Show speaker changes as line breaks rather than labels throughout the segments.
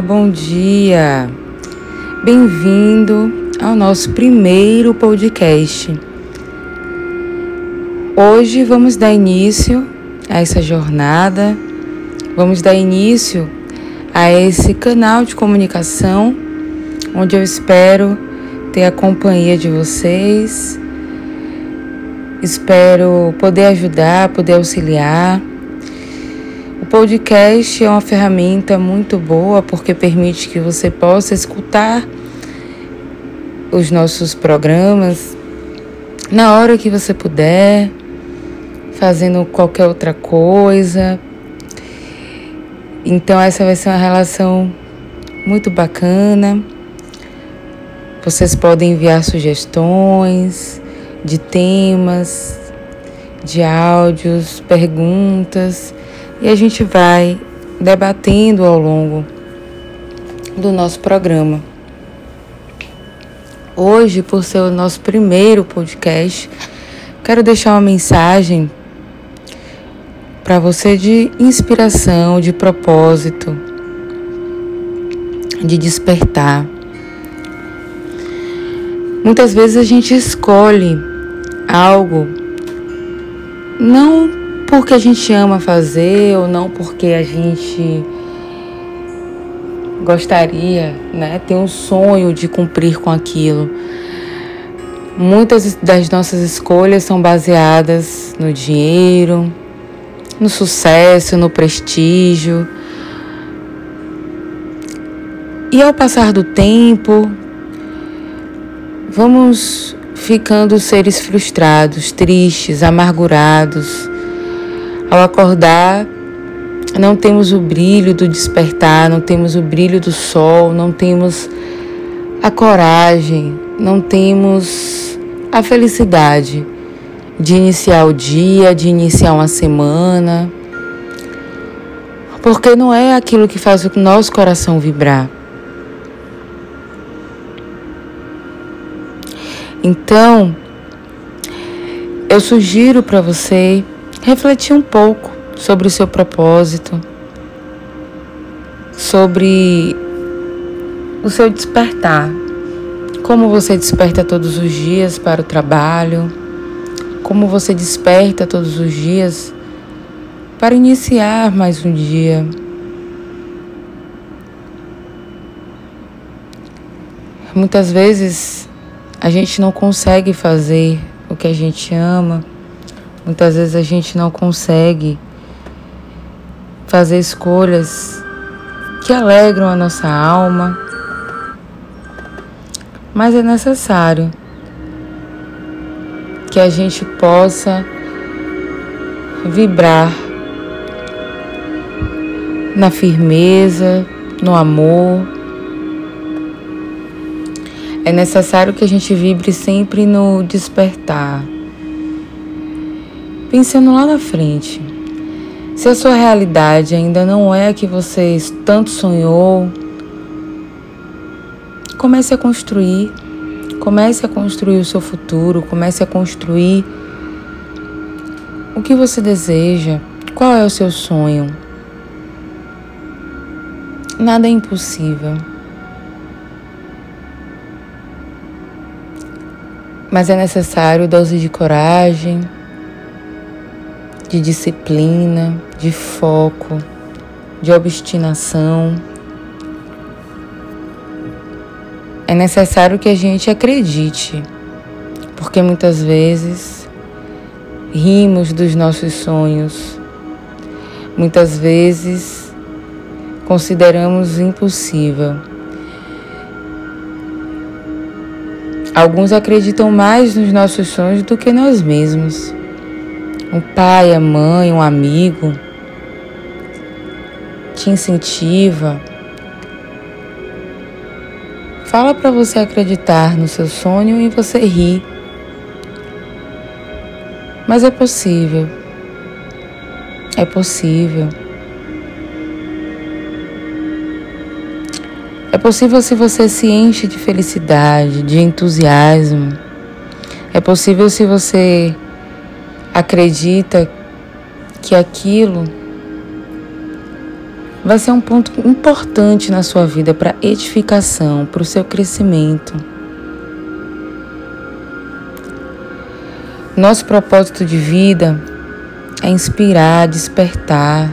Bom dia. Bem-vindo ao nosso primeiro podcast. Hoje vamos dar início a essa jornada, vamos dar início a esse canal de comunicação onde eu espero ter a companhia de vocês, espero poder ajudar, poder auxiliar o podcast é uma ferramenta muito boa porque permite que você possa escutar os nossos programas na hora que você puder, fazendo qualquer outra coisa. Então, essa vai ser uma relação muito bacana. Vocês podem enviar sugestões de temas, de áudios, perguntas e a gente vai debatendo ao longo do nosso programa. Hoje, por ser o nosso primeiro podcast, quero deixar uma mensagem para você de inspiração, de propósito, de despertar. Muitas vezes a gente escolhe algo não porque a gente ama fazer ou não porque a gente gostaria, né, tem um sonho de cumprir com aquilo. Muitas das nossas escolhas são baseadas no dinheiro, no sucesso, no prestígio. E ao passar do tempo, vamos ficando seres frustrados, tristes, amargurados ao acordar, não temos o brilho do despertar, não temos o brilho do sol, não temos a coragem, não temos a felicidade de iniciar o dia, de iniciar uma semana, porque não é aquilo que faz o nosso coração vibrar. Então, eu sugiro para você refletir um pouco sobre o seu propósito, sobre o seu despertar. Como você desperta todos os dias para o trabalho, como você desperta todos os dias para iniciar mais um dia. Muitas vezes a gente não consegue fazer o que a gente ama Muitas vezes a gente não consegue fazer escolhas que alegram a nossa alma, mas é necessário que a gente possa vibrar na firmeza, no amor. É necessário que a gente vibre sempre no despertar pensando lá na frente. Se a sua realidade ainda não é a que você tanto sonhou, comece a construir. Comece a construir o seu futuro, comece a construir o que você deseja, qual é o seu sonho. Nada é impossível. Mas é necessário dose de coragem, de disciplina, de foco, de obstinação. É necessário que a gente acredite, porque muitas vezes rimos dos nossos sonhos, muitas vezes consideramos impossível. Alguns acreditam mais nos nossos sonhos do que nós mesmos um pai, a mãe, um amigo te incentiva. Fala para você acreditar no seu sonho e você ri. Mas é possível. É possível. É possível se você se enche de felicidade, de entusiasmo. É possível se você acredita que aquilo vai ser um ponto importante na sua vida para edificação, para o seu crescimento. Nosso propósito de vida é inspirar, despertar.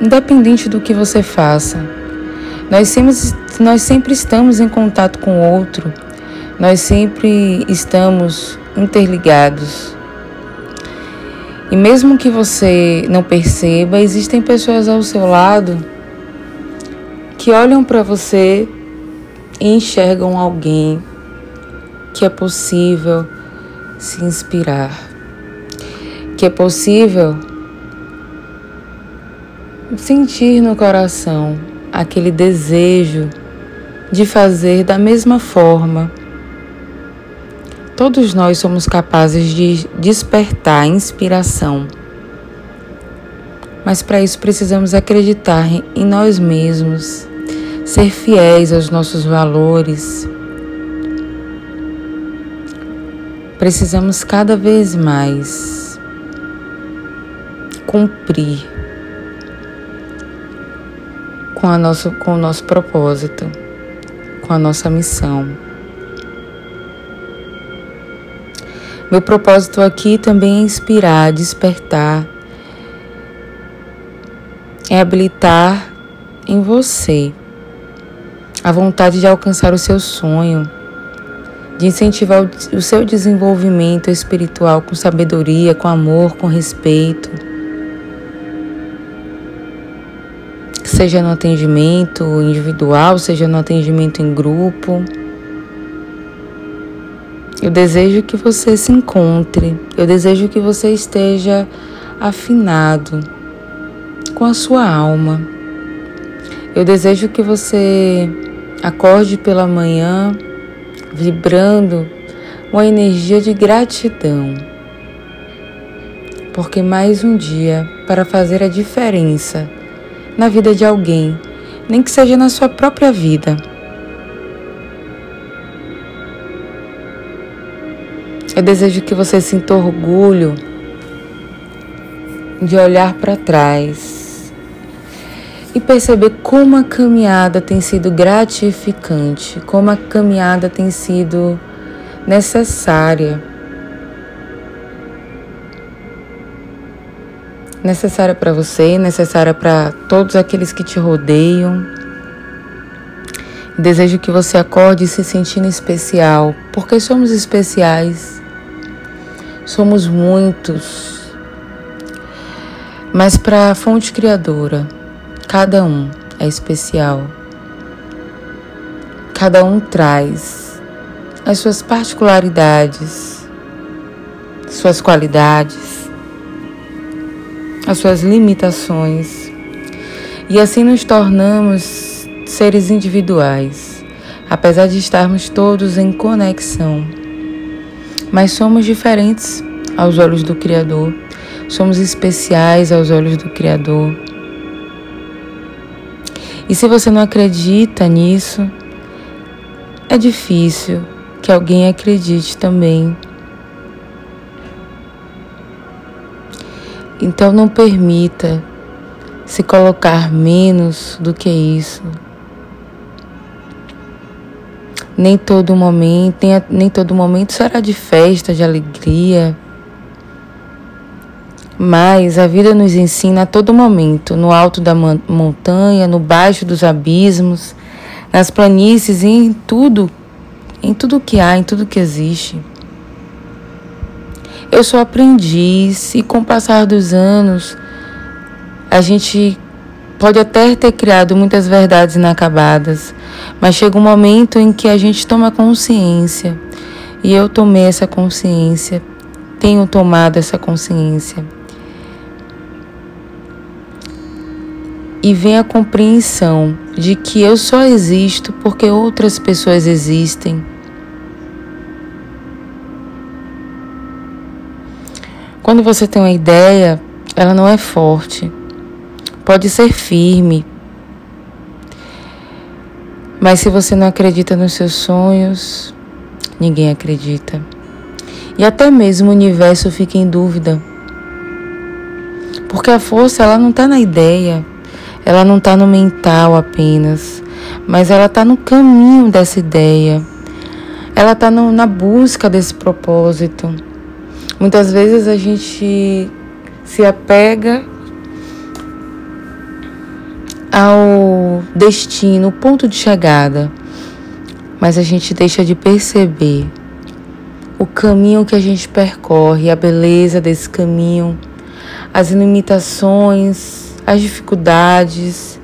Independente do que você faça, nós sempre, nós sempre estamos em contato com o outro, nós sempre estamos interligados. E mesmo que você não perceba, existem pessoas ao seu lado que olham para você e enxergam alguém que é possível se inspirar, que é possível sentir no coração aquele desejo de fazer da mesma forma Todos nós somos capazes de despertar inspiração. Mas para isso precisamos acreditar em nós mesmos, ser fiéis aos nossos valores. Precisamos cada vez mais cumprir com, a nosso, com o nosso propósito, com a nossa missão. Meu propósito aqui também é inspirar, despertar, é habilitar em você a vontade de alcançar o seu sonho, de incentivar o seu desenvolvimento espiritual com sabedoria, com amor, com respeito. Seja no atendimento individual, seja no atendimento em grupo. Eu desejo que você se encontre, eu desejo que você esteja afinado com a sua alma. Eu desejo que você acorde pela manhã vibrando uma energia de gratidão. Porque mais um dia para fazer a diferença na vida de alguém, nem que seja na sua própria vida. Eu desejo que você sinta orgulho de olhar para trás e perceber como a caminhada tem sido gratificante, como a caminhada tem sido necessária. Necessária para você, necessária para todos aqueles que te rodeiam. Desejo que você acorde se sentindo especial, porque somos especiais. Somos muitos, mas para a fonte criadora, cada um é especial. Cada um traz as suas particularidades, suas qualidades, as suas limitações. E assim nos tornamos seres individuais, apesar de estarmos todos em conexão mas somos diferentes aos olhos do Criador, somos especiais aos olhos do Criador. E se você não acredita nisso, é difícil que alguém acredite também. Então não permita se colocar menos do que isso nem todo momento, nem, nem todo momento será de festa, de alegria. Mas a vida nos ensina a todo momento, no alto da montanha, no baixo dos abismos, nas planícies em tudo, em tudo que há, em tudo que existe. Eu sou aprendiz e com o passar dos anos, a gente pode até ter criado muitas verdades inacabadas, mas chega um momento em que a gente toma consciência. E eu tomei essa consciência, tenho tomado essa consciência. E vem a compreensão de que eu só existo porque outras pessoas existem. Quando você tem uma ideia, ela não é forte. Pode ser firme, mas se você não acredita nos seus sonhos, ninguém acredita. E até mesmo o universo fica em dúvida. Porque a força ela não está na ideia, ela não está no mental apenas, mas ela está no caminho dessa ideia. Ela está na busca desse propósito. Muitas vezes a gente se apega ao destino, o ponto de chegada, mas a gente deixa de perceber o caminho que a gente percorre, a beleza desse caminho, as limitações, as dificuldades,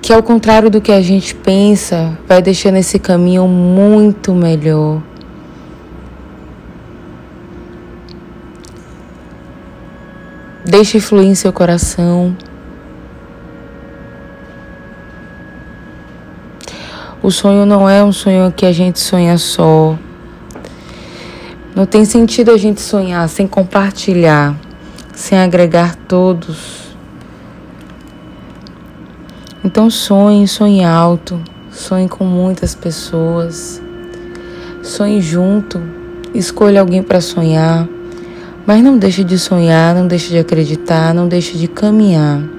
que ao contrário do que a gente pensa, vai deixando esse caminho muito melhor. Deixe fluir em seu coração. O sonho não é um sonho que a gente sonha só. Não tem sentido a gente sonhar sem compartilhar, sem agregar todos. Então sonhe, sonhe alto, sonhe com muitas pessoas. Sonhe junto, escolha alguém para sonhar, mas não deixe de sonhar, não deixe de acreditar, não deixe de caminhar.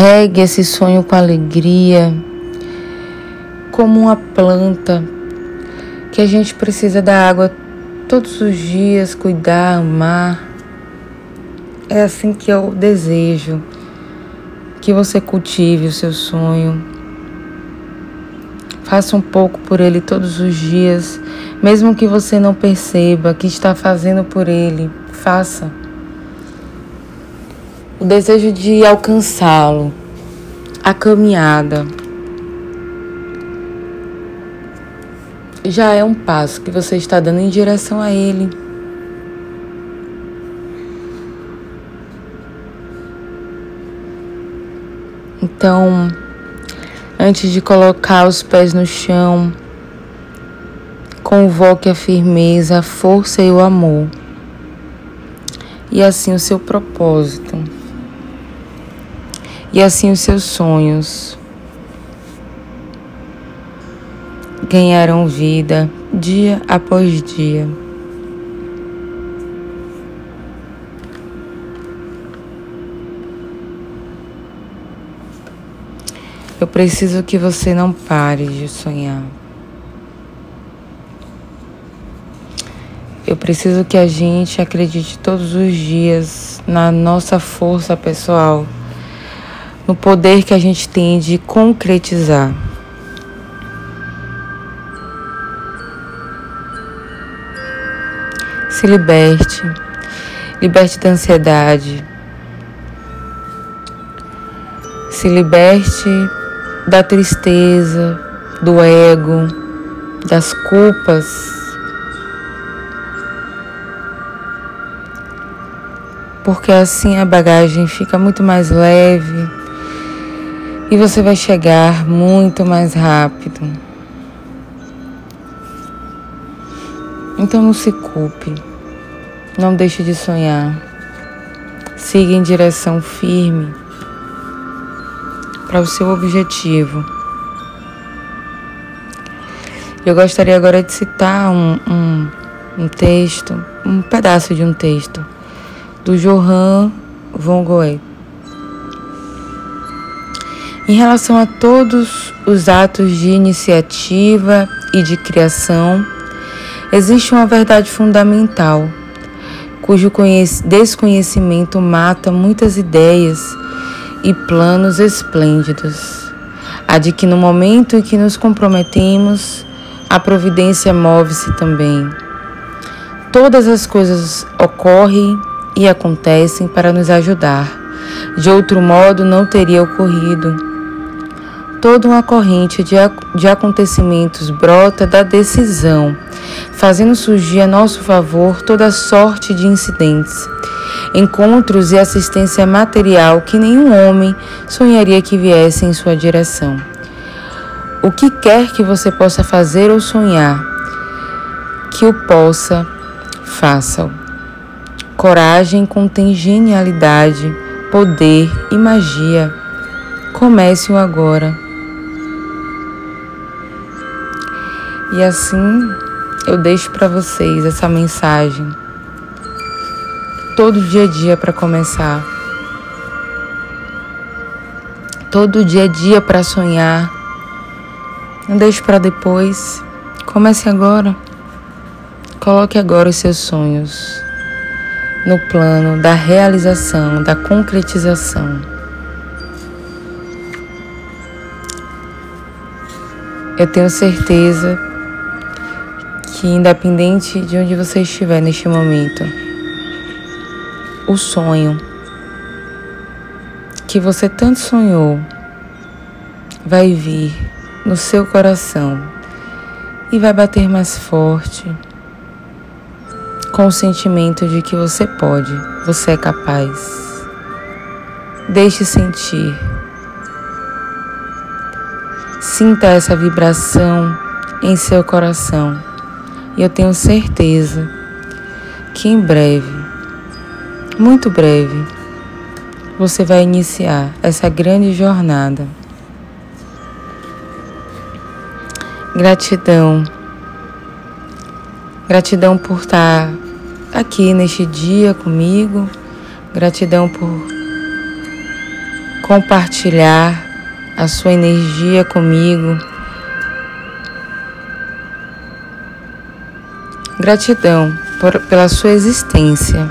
Regue esse sonho com alegria, como uma planta que a gente precisa da água todos os dias, cuidar, amar. É assim que eu desejo que você cultive o seu sonho. Faça um pouco por ele todos os dias, mesmo que você não perceba que está fazendo por ele. Faça o desejo de alcançá-lo, a caminhada. Já é um passo que você está dando em direção a ele. Então, antes de colocar os pés no chão, convoque a firmeza, a força e o amor. E assim o seu propósito e assim os seus sonhos ganharão vida dia após dia. Eu preciso que você não pare de sonhar. Eu preciso que a gente acredite todos os dias na nossa força pessoal no poder que a gente tem de concretizar. Se liberte, liberte da ansiedade, se liberte da tristeza, do ego, das culpas. Porque assim a bagagem fica muito mais leve e você vai chegar muito mais rápido. Então não se culpe, não deixe de sonhar, siga em direção firme para o seu objetivo. Eu gostaria agora de citar um, um, um texto, um pedaço de um texto do Johann von Goethe. Em relação a todos os atos de iniciativa e de criação, existe uma verdade fundamental, cujo desconhecimento mata muitas ideias e planos esplêndidos. A de que no momento em que nos comprometemos, a providência move-se também. Todas as coisas ocorrem e acontecem para nos ajudar. De outro modo, não teria ocorrido toda uma corrente de, de acontecimentos brota da decisão, fazendo surgir a nosso favor toda sorte de incidentes, encontros e assistência material que nenhum homem sonharia que viesse em sua direção. O que quer que você possa fazer ou sonhar, que o possa, faça-o. Coragem contém genialidade, poder e magia. Comece-o agora. E assim eu deixo para vocês essa mensagem todo dia a dia para começar. Todo dia a dia para sonhar. Não deixe para depois. Comece agora. Coloque agora os seus sonhos no plano da realização, da concretização. Eu tenho certeza que, independente de onde você estiver neste momento, o sonho que você tanto sonhou vai vir no seu coração e vai bater mais forte com o sentimento de que você pode, você é capaz. Deixe sentir. Sinta essa vibração em seu coração. E eu tenho certeza que em breve, muito breve, você vai iniciar essa grande jornada. Gratidão. Gratidão por estar aqui neste dia comigo. Gratidão por compartilhar a sua energia comigo. Gratidão por, pela sua existência.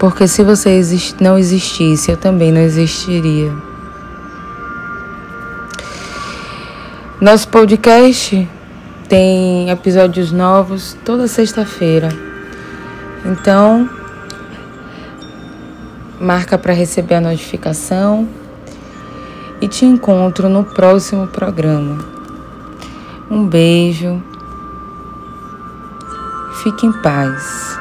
Porque se você não existisse, eu também não existiria. Nosso podcast tem episódios novos toda sexta-feira. Então, marca para receber a notificação e te encontro no próximo programa. Um beijo. Fique em paz.